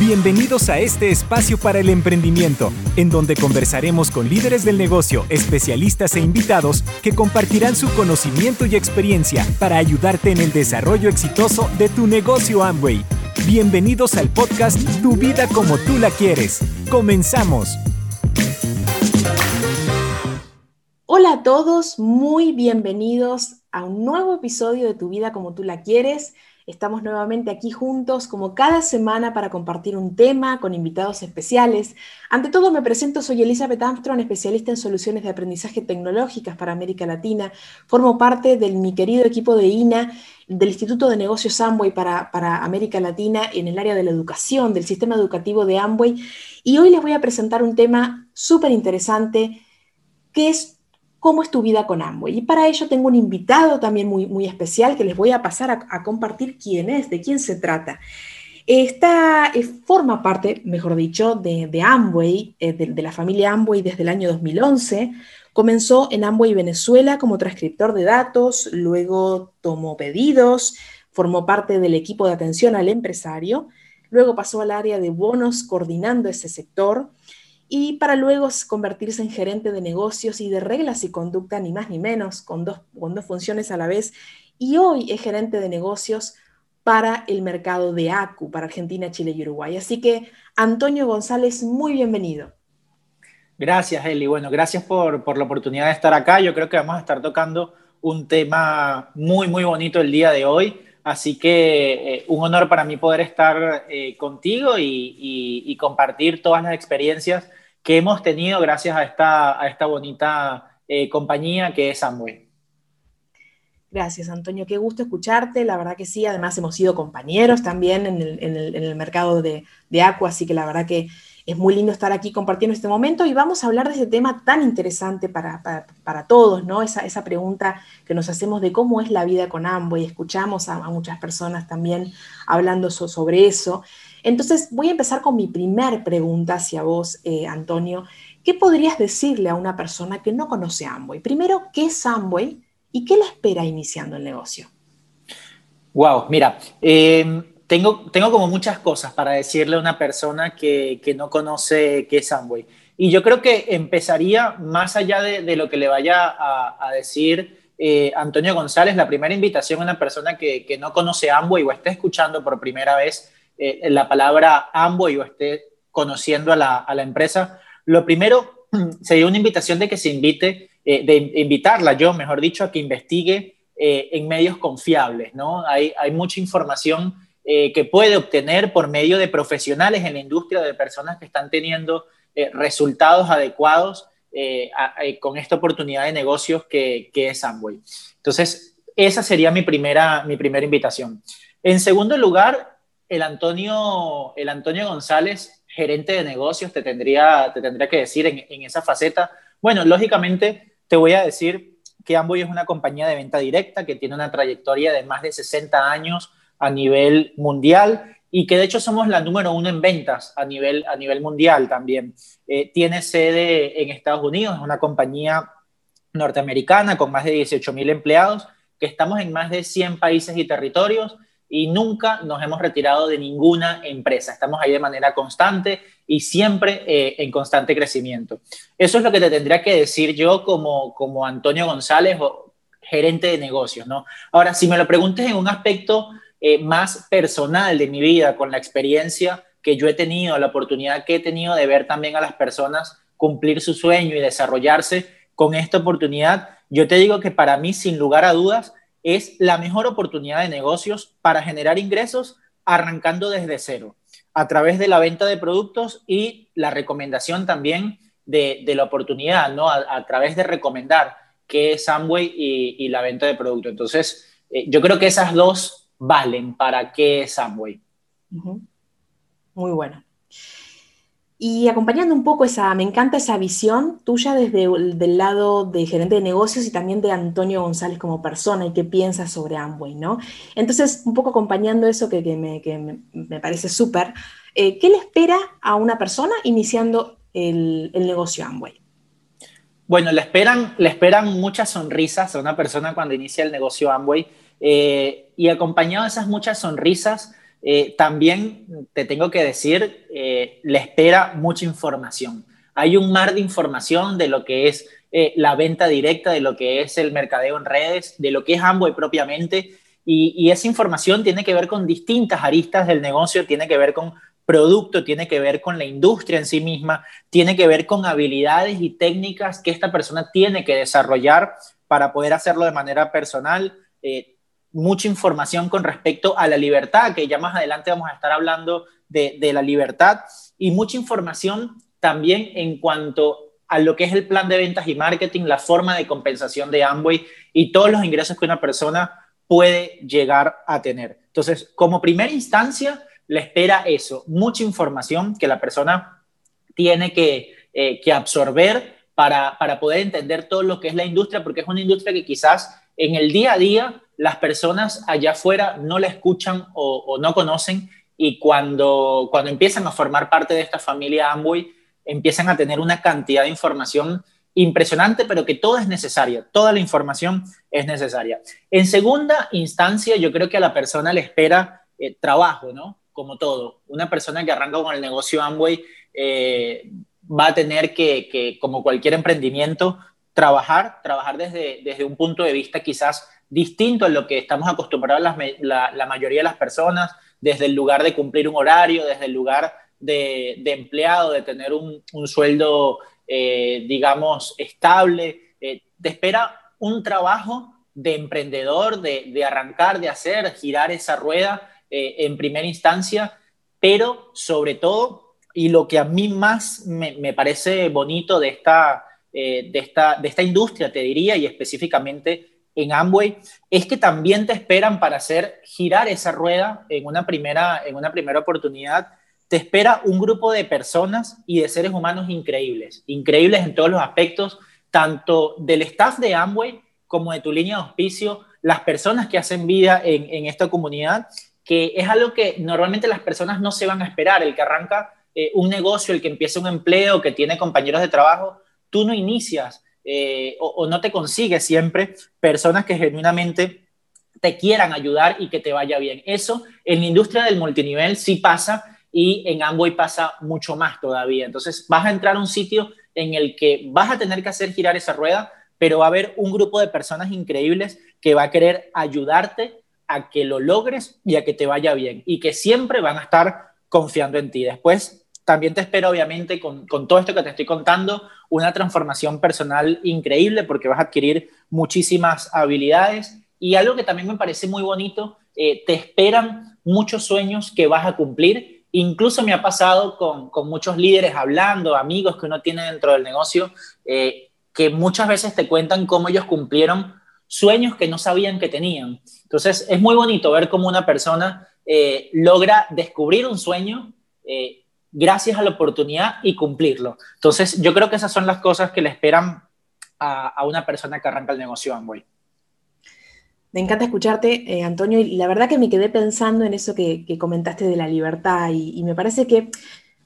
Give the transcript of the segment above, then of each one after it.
Bienvenidos a este espacio para el emprendimiento, en donde conversaremos con líderes del negocio, especialistas e invitados que compartirán su conocimiento y experiencia para ayudarte en el desarrollo exitoso de tu negocio Amway. Bienvenidos al podcast Tu vida como tú la quieres. Comenzamos. Hola a todos, muy bienvenidos a un nuevo episodio de Tu vida como tú la quieres. Estamos nuevamente aquí juntos como cada semana para compartir un tema con invitados especiales. Ante todo me presento, soy Elizabeth Armstrong, especialista en soluciones de aprendizaje tecnológicas para América Latina. Formo parte de mi querido equipo de INA, del Instituto de Negocios Amway para, para América Latina en el área de la educación, del sistema educativo de Amway. Y hoy les voy a presentar un tema súper interesante que es cómo es tu vida con Amway. Y para ello tengo un invitado también muy, muy especial que les voy a pasar a, compartir quién es, de quién se trata. Esta eh, forma parte, mejor dicho, de, Amway, eh, de, la familia Amway desde el año 2011. Comenzó en Amway Venezuela como transcriptor de datos, luego tomó pedidos, formó parte del equipo de atención al empresario, luego pasó al área de bonos coordinando ese sector y para luego convertirse en gerente de negocios y de reglas y conducta, ni más ni menos, con dos, con dos funciones a la vez. Y hoy es gerente de negocios para el mercado de ACU, para Argentina, Chile y Uruguay. Así que, Antonio González, muy bienvenido. Gracias, Eli. Bueno, gracias por, por la oportunidad de estar acá. Yo creo que vamos a estar tocando un tema muy, muy bonito el día de hoy. Así que eh, un honor para mí poder estar eh, contigo y, compartir todas las experiencias que hemos tenido gracias a esta, a esta bonita eh, compañía que es Amway. Gracias, Antonio. Qué gusto escucharte. La verdad que sí. Además, hemos sido compañeros también en el, en el, en el mercado de, de Aqua, así que la verdad que es muy lindo estar aquí compartiendo este momento y vamos a hablar de ese tema tan interesante para, para, para todos, ¿no? Esa, esa, pregunta que nos hacemos de cómo es la vida con Amway. Escuchamos a, a muchas personas también hablando sobre eso. Entonces, voy a empezar con mi primer pregunta hacia vos, eh, Antonio. ¿Qué podrías decirle a una persona que no conoce Amway? Primero, ¿qué es Amway y qué le espera iniciando el negocio? Wow, mira, eh, tengo, tengo como muchas cosas para decirle a una persona que, que, no conoce qué es Amway. Y yo creo que empezaría más allá de, de lo que le vaya a, a decir eh, Antonio González, la primera invitación a una persona que, que no conoce Amway o esté escuchando por primera vez eh, la palabra Amway o esté conociendo a la, a la, empresa, lo primero sería una invitación de que se invite, eh, de invitarla yo, mejor dicho, a que investigue eh, en medios confiables, ¿no? Hay, hay mucha información eh, que puede obtener por medio de profesionales en la industria, de personas que están teniendo eh, resultados adecuados eh, a, con esta oportunidad de negocios que, que es Amway. Entonces, esa sería mi primera, mi primera invitación. En segundo lugar, el Antonio, el Antonio González, gerente de negocios, te tendría, te tendría que decir en, en esa faceta. Bueno, lógicamente te voy a decir que Amway es una compañía de venta directa que tiene una trayectoria de más de 60 años a nivel mundial y que de hecho somos la número uno en ventas a nivel, a nivel mundial también. Eh, tiene sede en Estados Unidos, es una compañía norteamericana con más de 18 mil empleados, que estamos en más de 100 países y territorios y nunca nos hemos retirado de ninguna empresa. Estamos ahí de manera constante y siempre eh, en constante crecimiento. Eso es lo que te tendría que decir yo como, como Antonio González, o gerente de negocios, ¿no? Ahora, si me lo preguntes en un aspecto eh, más personal de mi vida, con la experiencia que yo he tenido, la oportunidad que he tenido de ver también a las personas cumplir su sueño y desarrollarse con esta oportunidad, yo te digo que para mí, sin lugar a dudas, es la mejor oportunidad de negocios para generar ingresos arrancando desde cero, a través de la venta de productos y la recomendación también de, de la oportunidad, ¿no? A, través de recomendar qué es Amway y, y la venta de productos. Entonces, eh, yo creo que esas dos valen para qué es Amway. Muy bueno. Y acompañando un poco esa, me encanta esa visión tuya desde el del lado de gerente de negocios y también de Antonio González como persona y qué piensas sobre Amway, ¿no? Entonces, un poco acompañando eso que, que, me, que me, me, parece súper, eh, ¿qué le espera a una persona iniciando el, el, negocio Amway? Bueno, le esperan, le esperan muchas sonrisas a una persona cuando inicia el negocio Amway. Eh, y acompañado de esas muchas sonrisas, eh, también te tengo que decir, eh, le espera mucha información. Hay un mar de información de lo que es la venta directa, de lo que es el mercadeo en redes, de lo que es Amway propiamente. Y, esa información tiene que ver con distintas aristas del negocio, tiene que ver con producto, tiene que ver con la industria en sí misma, tiene que ver con habilidades y técnicas que esta persona tiene que desarrollar para poder hacerlo de manera personal. Mucha información con respecto a la libertad, que ya más adelante vamos a estar hablando de, de la libertad, y mucha información también en cuanto a lo que es el plan de ventas y marketing, la forma de compensación de Amway y todos los ingresos que una persona puede llegar a tener. Entonces, como primera instancia, le espera eso, mucha información que la persona tiene que, eh, absorber para, poder entender todo lo que es la industria, porque es una industria que quizás en el día a día las personas allá afuera no la escuchan o, no conocen y cuando, cuando empiezan a formar parte de esta familia Amway, empiezan a tener una cantidad de información impresionante, pero que toda es necesaria, toda la información es necesaria. En segunda instancia, yo creo que a la persona le espera eh, trabajo, ¿no? Como todo. Una persona que arranca con el negocio Amway eh, va a tener que, como cualquier emprendimiento, trabajar, trabajar desde, desde un punto de vista quizás distinto a lo que estamos acostumbrados la, mayoría de las personas, desde el lugar de cumplir un horario, desde el lugar de, empleado, de tener un, sueldo, eh, digamos, estable. Eh, te espera un trabajo de emprendedor, de, arrancar, de hacer, girar esa rueda eh, en primera instancia, pero sobre todo, y lo que a mí más me, parece bonito de esta, de, esta, de esta industria, te diría, y específicamente en Amway, es que también te esperan para hacer girar esa rueda en una primera, en una primera oportunidad. Te espera un grupo de personas y de seres humanos increíbles, increíbles en todos los aspectos, tanto del staff de Amway como de tu línea de auspicio, las personas que hacen vida en, esta comunidad, que es algo que normalmente las personas no se van a esperar, el que arranca eh, un negocio, el que empieza un empleo, que tiene compañeros de trabajo, tú no inicias eh, o, o no te consigues siempre personas que genuinamente te quieran ayudar y que te vaya bien. Eso en la industria del multinivel sí pasa y en Amway pasa mucho más todavía. Entonces vas a entrar a un sitio en el que vas a tener que hacer girar esa rueda, pero va a haber un grupo de personas increíbles que va a querer ayudarte a que lo logres y a que te vaya bien y que siempre van a estar confiando en ti. Después también te espero, obviamente, con, todo esto que te estoy contando, una transformación personal increíble porque vas a adquirir muchísimas habilidades y algo que también me parece muy bonito, eh, te esperan muchos sueños que vas a cumplir Incluso me ha pasado con, muchos líderes hablando, amigos que uno tiene dentro del negocio, eh, que muchas veces te cuentan cómo ellos cumplieron sueños que no sabían que tenían. Entonces, es muy bonito ver cómo una persona eh, logra descubrir un sueño gracias a la oportunidad y cumplirlo. Entonces, yo creo que esas son las cosas que le esperan a, a una persona que arranca el negocio Amway. Me encanta escucharte, eh, Antonio, y la verdad que me quedé pensando en eso que, comentaste de la libertad y, me parece que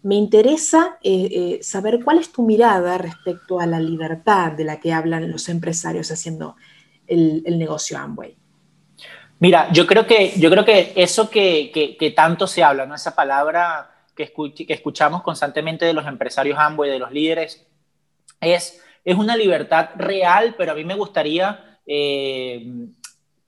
me interesa eh, eh, saber cuál es tu mirada respecto a la libertad de la que hablan los empresarios haciendo el, negocio Amway. Mira, yo creo que, yo creo que eso que, tanto se habla, ¿no? esa palabra que, escuchamos constantemente de los empresarios Amway, de los líderes, es, es una libertad real, pero a mí me gustaría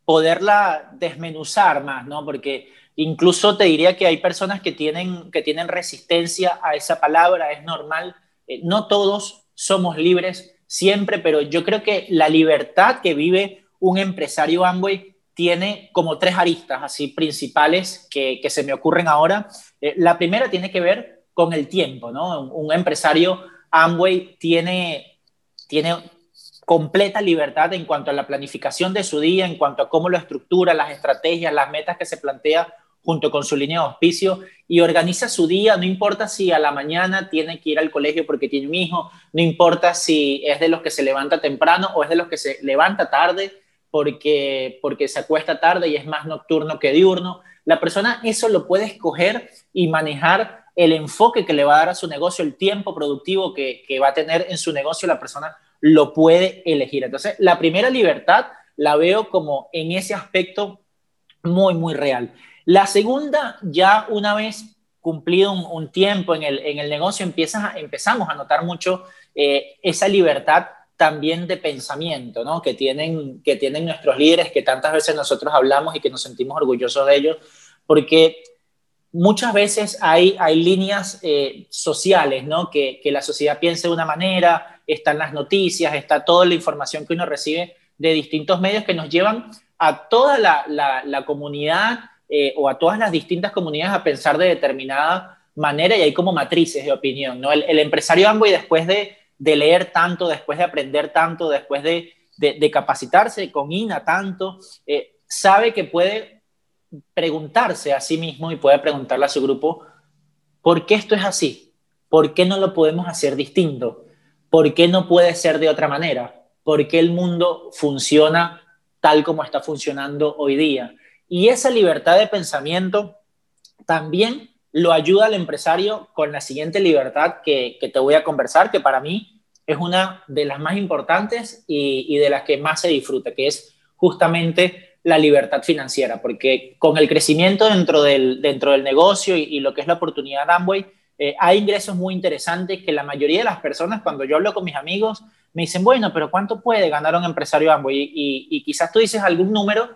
poderla desmenuzar más, ¿no? Porque incluso te diría que hay personas que tienen, que tienen resistencia a esa palabra, es normal. Eh, no todos somos libres siempre, pero yo creo que la libertad que vive un empresario Amway tiene como tres aristas así principales que, se me ocurren ahora. Eh, la primera tiene que ver con el tiempo, ¿no? Un, un empresario Amway tiene, tiene completa libertad en cuanto a la planificación de su día, en cuanto a cómo lo estructura, las estrategias, las metas que se plantea junto con su línea de auspicio y organiza su día, no importa si a la mañana tiene que ir al colegio porque tiene un hijo, no importa si es de los que se levanta temprano o es de los que se levanta tarde porque, porque se acuesta tarde y es más nocturno que diurno. La persona eso lo puede escoger y manejar el enfoque que le va a dar a su negocio, el tiempo productivo que, que va a tener en su negocio la persona lo puede elegir. Entonces, la primera libertad la veo como en ese aspecto muy, muy real. La segunda, ya una vez cumplido un, tiempo en el, en el negocio, empiezas empezamos a notar mucho eh, esa libertad también de pensamiento ¿no? que, tienen, que tienen nuestros líderes, que tantas veces nosotros hablamos y que nos sentimos orgullosos de ellos, porque muchas veces hay, hay líneas eh, sociales, ¿no? Que, que, la sociedad piense de una manera, están las noticias, está toda la información que uno recibe de distintos medios que nos llevan a toda la, la, comunidad eh, o a todas las distintas comunidades a pensar de determinada manera y hay como matrices de opinión, ¿no? El, el empresario Amway después de, de, leer tanto, después de aprender tanto, después de, de, capacitarse con INA tanto, eh, sabe que puede preguntarse a sí mismo y puede preguntarle a su grupo, ¿por qué esto es así? ¿Por qué no lo podemos hacer distinto? ¿Por qué no puede ser de otra manera? ¿Por qué el mundo funciona tal como está funcionando hoy día? Y esa libertad de pensamiento también lo ayuda al empresario con la siguiente libertad que, te voy a conversar, que para mí es una de las más importantes y, y de las que más se disfruta, que es justamente la libertad financiera, porque con el crecimiento dentro del, dentro del negocio y, lo que es la oportunidad de Amway, eh, hay ingresos muy interesantes que la mayoría de las personas, cuando yo hablo con mis amigos, me dicen, bueno, pero ¿cuánto puede ganar un empresario Amway? Y, quizás tú dices algún número,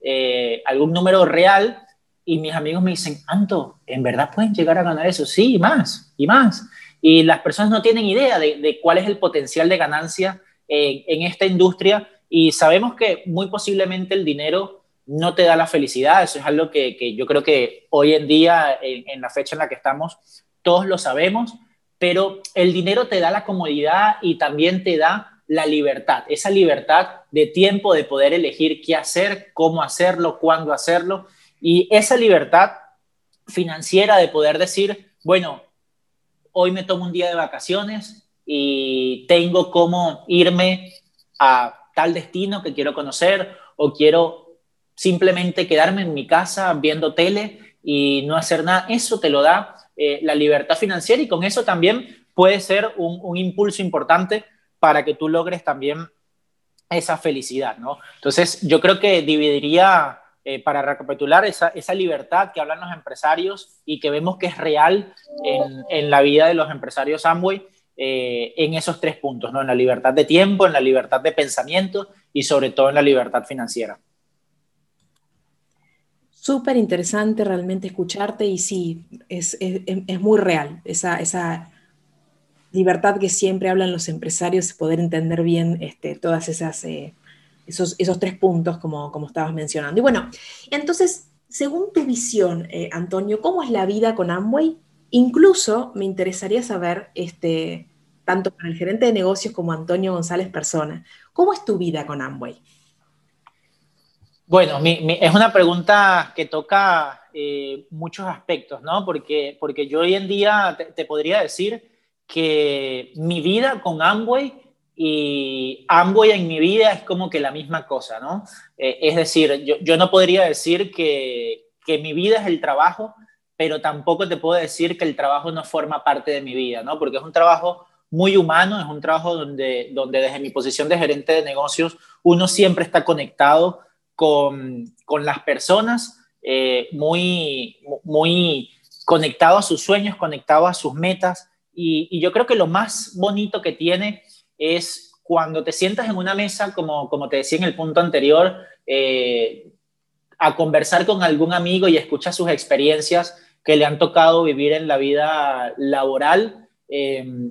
eh, algún número real, y mis amigos me dicen, Anto, ¿en verdad pueden llegar a ganar eso? Sí, y más, y más. Y las personas no tienen idea de, cuál es el potencial de ganancia en esta industria y sabemos que muy posiblemente el dinero no te da la felicidad, eso es algo que, yo creo que hoy en día, en, la fecha en la que estamos, todos lo sabemos, pero el dinero te da la comodidad y también te da la libertad, esa libertad de tiempo de poder elegir qué hacer, cómo hacerlo, cuándo hacerlo, y esa libertad financiera de poder decir, bueno, hoy me tomo un día de vacaciones y tengo cómo irme a tal destino que quiero conocer o quiero simplemente quedarme en mi casa viendo tele y no hacer nada. Eso te lo da eh, la libertad financiera y con eso también puede ser un, impulso importante para que tú logres también esa felicidad, ¿no? Entonces, yo creo que dividiría, eh, para recapitular, esa, esa, libertad que hablan los empresarios y que vemos que es real en, en la vida de los empresarios Amway, eh, en esos tres puntos, ¿no? en la libertad de tiempo, en la libertad de pensamiento y sobre todo en la libertad financiera. Súper interesante realmente escucharte y sí, es, muy real esa, esa, libertad que siempre hablan los empresarios, poder entender bien este, todas esas... Eh, esos, esos, tres puntos como, como estabas mencionando. Y bueno, entonces, según tu visión, eh, Antonio, ¿cómo es la vida con Amway? Incluso me interesaría saber, este, tanto para el gerente de negocios como Antonio González Persona. ¿Cómo es tu vida con Amway? Bueno, es una pregunta que toca eh, muchos aspectos, ¿no? Porque, porque yo hoy en día te, podría decir que mi vida con Amway y Amway en mi vida es como que la misma cosa, ¿no? Eh, es decir, yo, yo, no podría decir que, que mi vida es el trabajo, pero tampoco te puedo decir que el trabajo no forma parte de mi vida, ¿no? Porque es un trabajo muy humano, es un trabajo donde, donde desde mi posición de gerente de negocios uno siempre está conectado con, con las personas, eh, muy, muy conectado a sus sueños, conectado a sus metas. Y, yo creo que lo más bonito que tiene es cuando te sientas en una mesa, como, como te decía en el punto anterior, eh, a conversar con algún amigo y escuchar sus experiencias que le han tocado vivir en la vida laboral. Eh,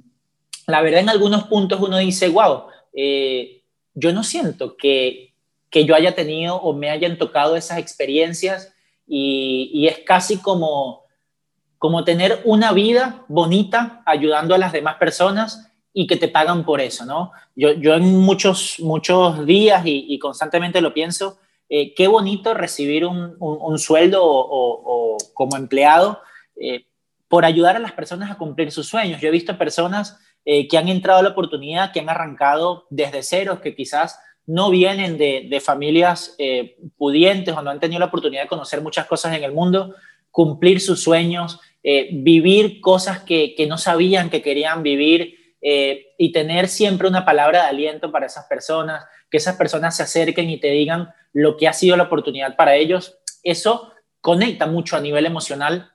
la verdad en algunos puntos uno dice, wow, eh, yo no siento que, que, yo haya tenido o me hayan tocado esas experiencias y, es casi como, como tener una vida bonita ayudando a las demás personas y que te pagan por eso, ¿no? Yo, yo en muchos, muchos días y, constantemente lo pienso, eh, qué bonito recibir un, un, sueldo o, como empleado eh, por ayudar a las personas a cumplir sus sueños. Yo he visto personas eh, que han entrado a la oportunidad, que han arrancado desde cero, que quizás no vienen de, familias eh, pudientes o no han tenido la oportunidad de conocer muchas cosas en el mundo, cumplir sus sueños, eh, vivir cosas que, no sabían que querían vivir y tener siempre una palabra de aliento para esas personas, que esas personas se acerquen y te digan lo que ha sido la oportunidad para ellos. Eso conecta mucho a nivel emocional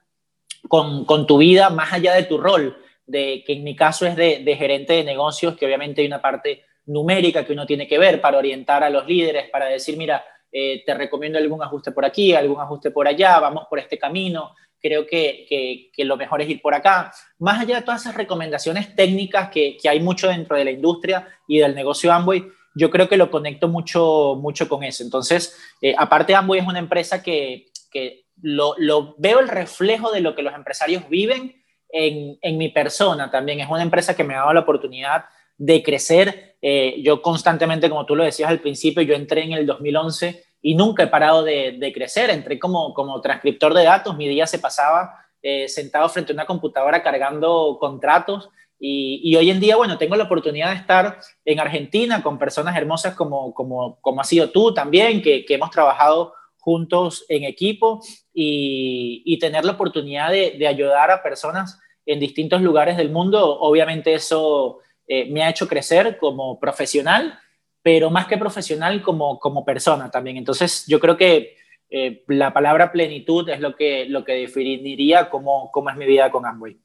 con, con, tu vida, más allá de tu rol, de, que en mi caso es de, de gerente de negocios, que obviamente hay una parte numérica que uno tiene que ver para orientar a los líderes, para decir, mira, eh, te recomiendo algún ajuste por aquí, algún ajuste por allá, vamos por este camino, creo que, que, lo mejor es ir por acá. Más allá de todas esas recomendaciones técnicas que, que, hay mucho dentro de la industria y del negocio Amway, yo creo que lo conecto mucho, mucho con eso. Entonces, eh, aparte Amway es una empresa que, que lo, lo, veo el reflejo de lo que los empresarios viven en, en mi persona también. Es una empresa que me ha dado la oportunidad de crecer. Eh, yo constantemente, como tú lo decías al principio, yo entré en el 2011 y nunca he parado de, crecer. Entré como, como transcriptor de datos, mi día se pasaba eh, sentado frente a una computadora cargando contratos y, hoy en día, bueno, tengo la oportunidad de estar en Argentina con personas hermosas como, como, como has sido tú también, que, hemos trabajado juntos en equipo y, y tener la oportunidad de, de, ayudar a personas en distintos lugares del mundo. Obviamente eso eh, me ha hecho crecer como profesional, pero más que profesional como, como persona también. Entonces, yo creo que eh, la palabra plenitud es lo que, lo que definiría cómo, cómo es mi vida con Amway.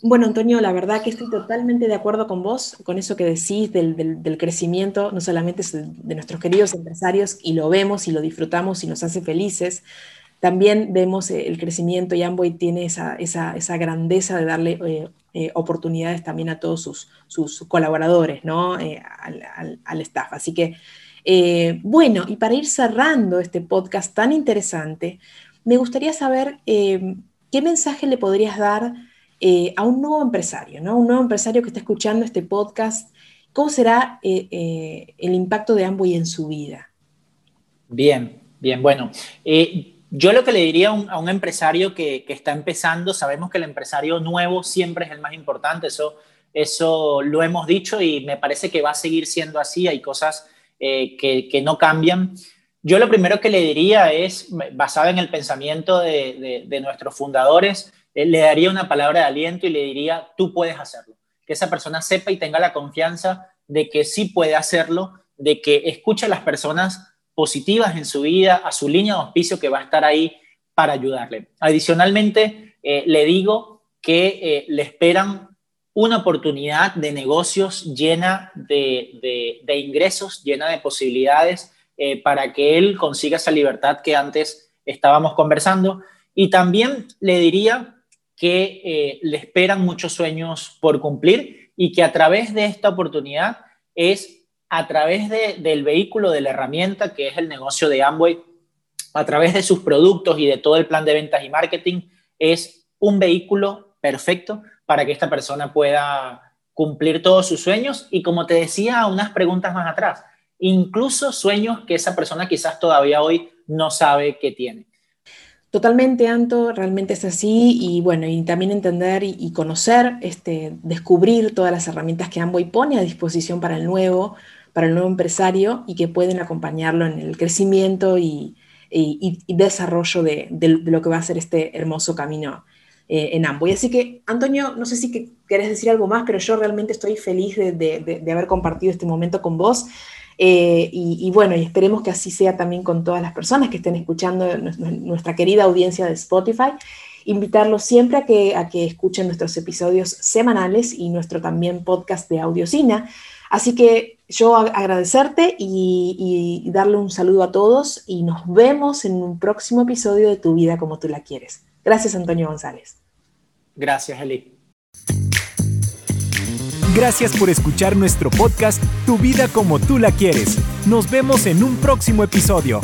Bueno, Antonio, la verdad que estoy totalmente de acuerdo con vos, con eso que decís del, del, crecimiento, no solamente de nuestros queridos empresarios, y lo vemos y lo disfrutamos y nos hace felices, también vemos eh, el crecimiento y Amway tiene esa, esa, esa grandeza de darle eh, eh, oportunidades también a todos sus, sus colaboradores, ¿no? Al, al, staff. Así que, bueno, y para ir cerrando este podcast tan interesante, me gustaría saber qué mensaje le podrías dar a un nuevo empresario, ¿no? Un nuevo empresario que está escuchando este podcast. ¿Cómo será el impacto de Amway en su vida? Bien, bien, bueno. Yo lo que le diría a un, empresario que, está empezando, sabemos que el empresario nuevo siempre es el más importante, eso, eso lo hemos dicho y me parece que va a seguir siendo así, hay cosas eh, que, no cambian. Yo lo primero que le diría es, basado en el pensamiento de, nuestros fundadores, eh, le daría una palabra de aliento y le diría, tú puedes hacerlo. Que esa persona sepa y tenga la confianza de que sí puede hacerlo, de que escuche a las personas positivas en su vida, a su línea de auspicio que va a estar ahí para ayudarle. Adicionalmente, eh, le digo que eh, le esperan una oportunidad de negocios llena de, ingresos, llena de posibilidades eh, para que él consiga esa libertad que antes estábamos conversando. Y también le diría que le esperan muchos sueños por cumplir y que a través de esta oportunidad es a través del vehículo, de la herramienta que es el negocio de Amway, a través de sus productos y de todo el plan de ventas y marketing, es un vehículo perfecto para que esta persona pueda cumplir todos sus sueños y como te decía unas preguntas más atrás, incluso sueños que esa persona quizás todavía hoy no sabe que tiene. Totalmente, Anto, realmente es así y bueno, y también entender y, conocer, este, descubrir todas las herramientas que Amway pone a disposición para el nuevo, para el nuevo empresario y que pueden acompañarlo en el crecimiento y, desarrollo de, lo que va a ser este hermoso camino eh, en Amway. Así que, Antonio, no sé si que querés decir algo más, pero yo realmente estoy feliz de, haber compartido este momento con vos. Eh, y, bueno, y esperemos que así sea también con todas las personas que estén escuchando nuestra querida audiencia de Spotify. Invitarlos siempre a que, a que escuchen nuestros episodios semanales y nuestro también podcast de Audiocina. Así que yo agradecerte y, darle un saludo a todos y nos vemos en un próximo episodio de Tu vida como tú la quieres. Gracias, Antonio González. Gracias, Eli. Gracias por escuchar nuestro podcast Tu vida como tú la quieres. Nos vemos en un próximo episodio.